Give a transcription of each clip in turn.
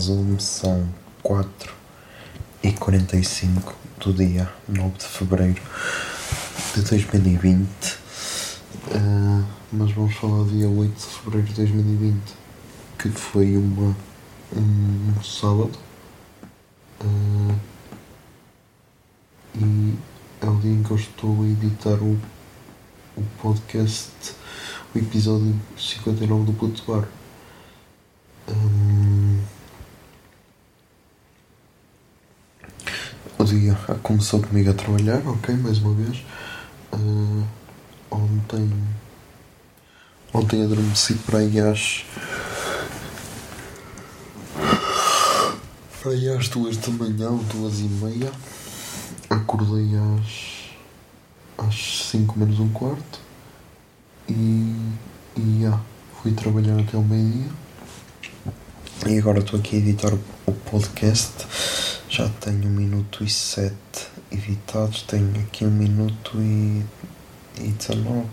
Zoom, são 4 e 45 do dia 9 de Fevereiro de 2020 Ah, Mas vamos falar do dia 8 de Fevereiro de 2020 Que foi uma, um sábado. Ah, E é o dia em que eu estou a editar o, o podcast O episódio 59 do Puto Bar. Hum, O dia começou comigo a trabalhar, ok, mais uma vez. Ah, ontem. Ontem adormeci para aí às. Para aí às duas da manhã, ou duas e meia. Acordei às. às cinco menos um quarto. E. e fui trabalhar até o meio-dia. E agora estou aqui a editar o podcast. Já tenho um minuto e sete editados. Tenho aqui um minuto e, e 19.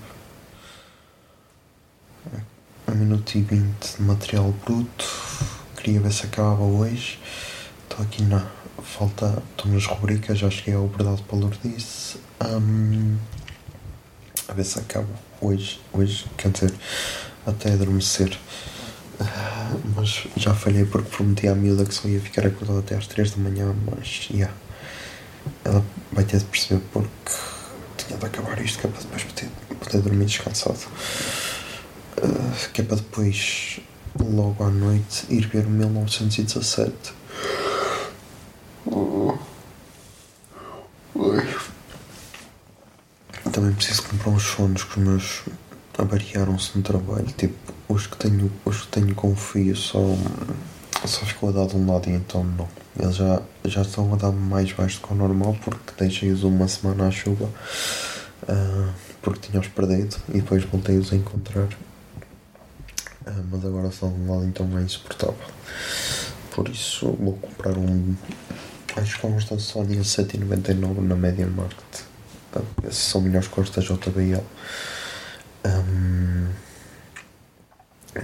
Um minuto e vinte de material bruto. Queria ver se acabava hoje. Estou aqui na. Falta. Estou nas rubricas. Já cheguei ao Verdade Palurdice. Um, a ver se acaba hoje. Hoje, quer dizer, até adormecer. Mas já falhei porque prometi à miúda que só ia ficar acordada até às 3 da manhã, mas já. Ela vai ter de perceber porque tinha de acabar isto que é para depois poder, poder dormir descansado. Ah, que é para depois, logo à noite, ir ver o 1917. Oh. Ai. Também preciso comprar uns fones que os meus avariaram-se no trabalho. Tipo, os que tenho, os que tenho com fio só, só ficou a dar de um lado e então não. Eles já, já estão a dar mais baixo do que o normal porque deixei-os uma semana à chuva ah, porque tinha-os perdido e depois voltei-os a encontrar. Ah, mas agora só de um lado então é insuportável. Por isso vou comprar um. Acho que é um estão só dia 7,99 na Media Market. Esses são melhores os da JBL. Hum,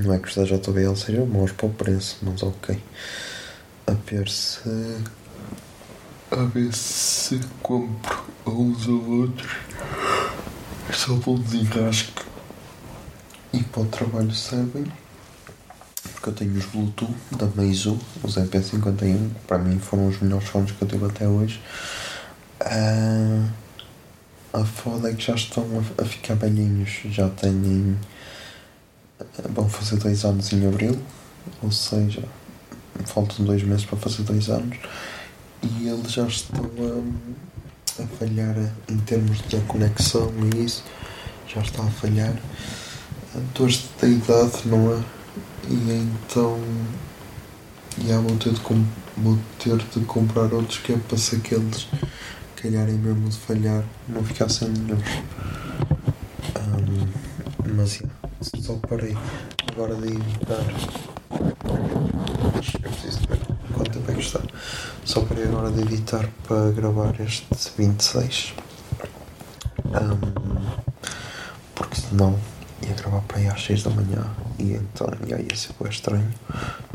não é que os da JBL sejam maus para o preço, mas ok. A ver se. A ver se compro uns ou outros. Só vou desenrasque. E para o trabalho servem. Porque eu tenho os Bluetooth da Meizu, os EP51, que para mim foram os melhores fones que eu tive até hoje. Ah, a foda é que já estão a, a ficar velhinhos, já têm. Vão fazer dois anos em abril, ou seja, faltam dois meses para fazer dois anos, e eles já estão a, a falhar em termos de conexão e isso, já está a falhar. Dores da idade, não é? E então. Já vou ter de, vou ter de comprar outros que é para se aqueles calharem mesmo de falhar, não ficar sem. Ahm, mas já, só parei agora de editar. Eu preciso ver quanto tempo é que está. Só parei agora de editar para gravar este 26. Ahm, porque senão ia gravar para aí às 6 da manhã e então já ia ser bem estranho.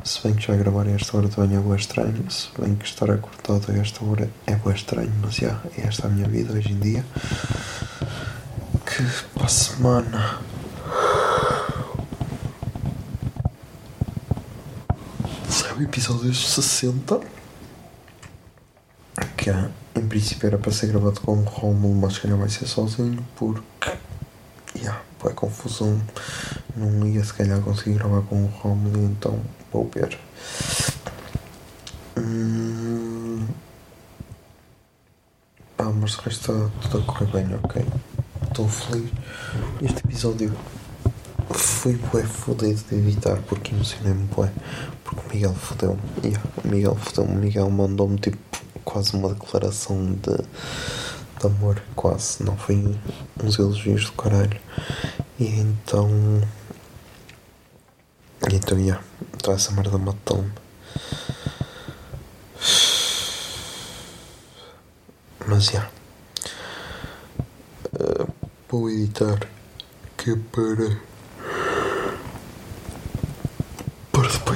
Se bem que já gravar a esta hora também é bem estranho, se bem que estar acordado a esta hora é bem estranho, mas já, é esta a minha vida hoje em dia. Que para a semana o episódio 60 Yeah, em princípio era para ser gravado com o Romulo, mas se calhar vai ser sozinho porque. Yeah, é confusão. Não ia se calhar conseguir gravar com o Romulo, então vou ver. Hum... Ah, mas o resto está tudo a correr bem, ok? Estou feliz. Este episódio foi bué fodido de editar porque emocionei-me bué. Porque o Miguel fodeu-me. O Miguel fodeu-me. O Miguel mandou-me tipo quase uma declaração de, de amor. Quase. Não foi uns elogios do caralho. E então. E então, yeah. Então essa merda matou-me. Mas. Yeah. Uh, vou editar que para.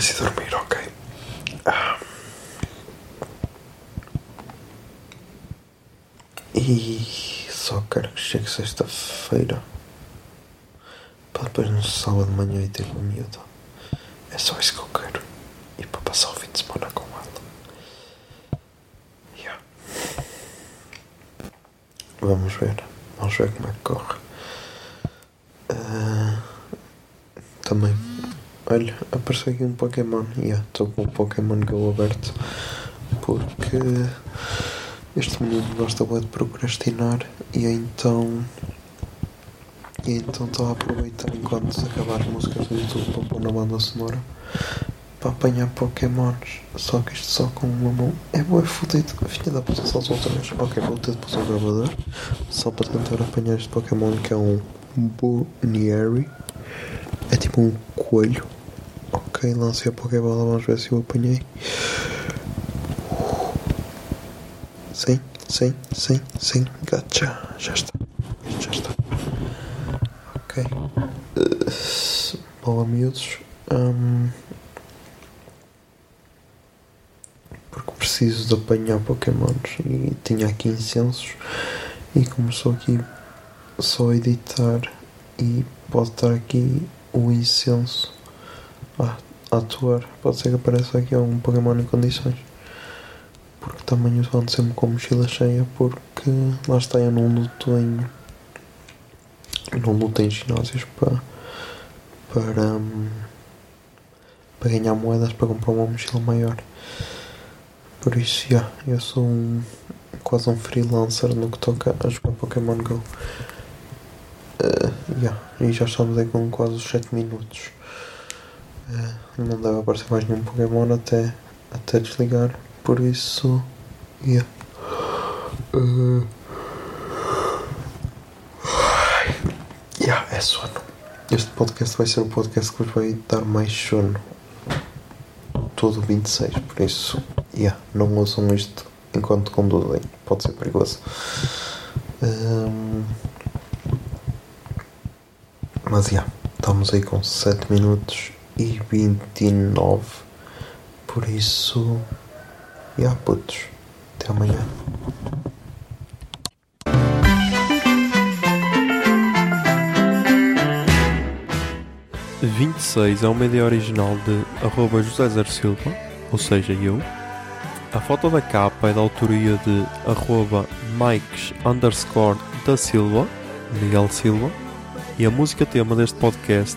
Ir dormir, ok? Ah. E só quero que chegue sexta-feira. Para depois no sábado de manhã e ter com miúda. É só isso que eu quero. E para passar o fim de semana com ela. Yeah. Vamos ver. Vamos ver como é que corre. Uh, também. Olha, apareceu aqui um Pokémon. Yeah, estou com o Pokémon Go aberto. Porque este menino gosta de procrastinar e então. E então estou a aproveitar enquanto acabar as músicas do YouTube para pôr na banda sonora para apanhar Pokémons. Só que isto só com uma mão é boa fodido. Filha da puta, só outra vez. Ok, vou ter de passar o gravador só para tentar apanhar este Pokémon que é um Bonieri. É tipo um coelho. Ok, lancei a Pokébola, vamos ver se eu apanhei. Sim, sim, sim, sim. Gacha. Já está. Já está. Ok. Bola miúdos. Um, porque preciso de apanhar Pokémons e tinha aqui incensos e começou aqui só a editar e pode estar aqui o incenso a, a atuar. Pode ser que apareça aqui algum Pokémon em condições. Porque também eu ando sempre com mochila cheia porque lá está eu não luto em. não luto em ginásios para. para. Um, para ganhar moedas para comprar uma mochila maior. Por isso, já, eu sou um, quase um freelancer no que toca a jogar Pokémon Go. Uh, yeah, e já estamos aí com quase os 7 minutos. Uh, não deve aparecer mais nenhum Pokémon até, até desligar. Por isso, yeah. Uh, yeah, é sono. Este podcast vai ser o podcast que vos vai dar mais sono. Todo 26, por isso, yeah, não usam isto enquanto conduzem, pode ser perigoso. Um, mas já, yeah, estamos aí com 7 minutos e 29. Por isso, já yeah, putos, até amanhã. Vinte e seis é uma ideia original de arroba José Zer Silva, ou seja, eu. A foto da capa é da autoria de arroba Mikes underscore da Silva, Miguel Silva, e a música tema deste podcast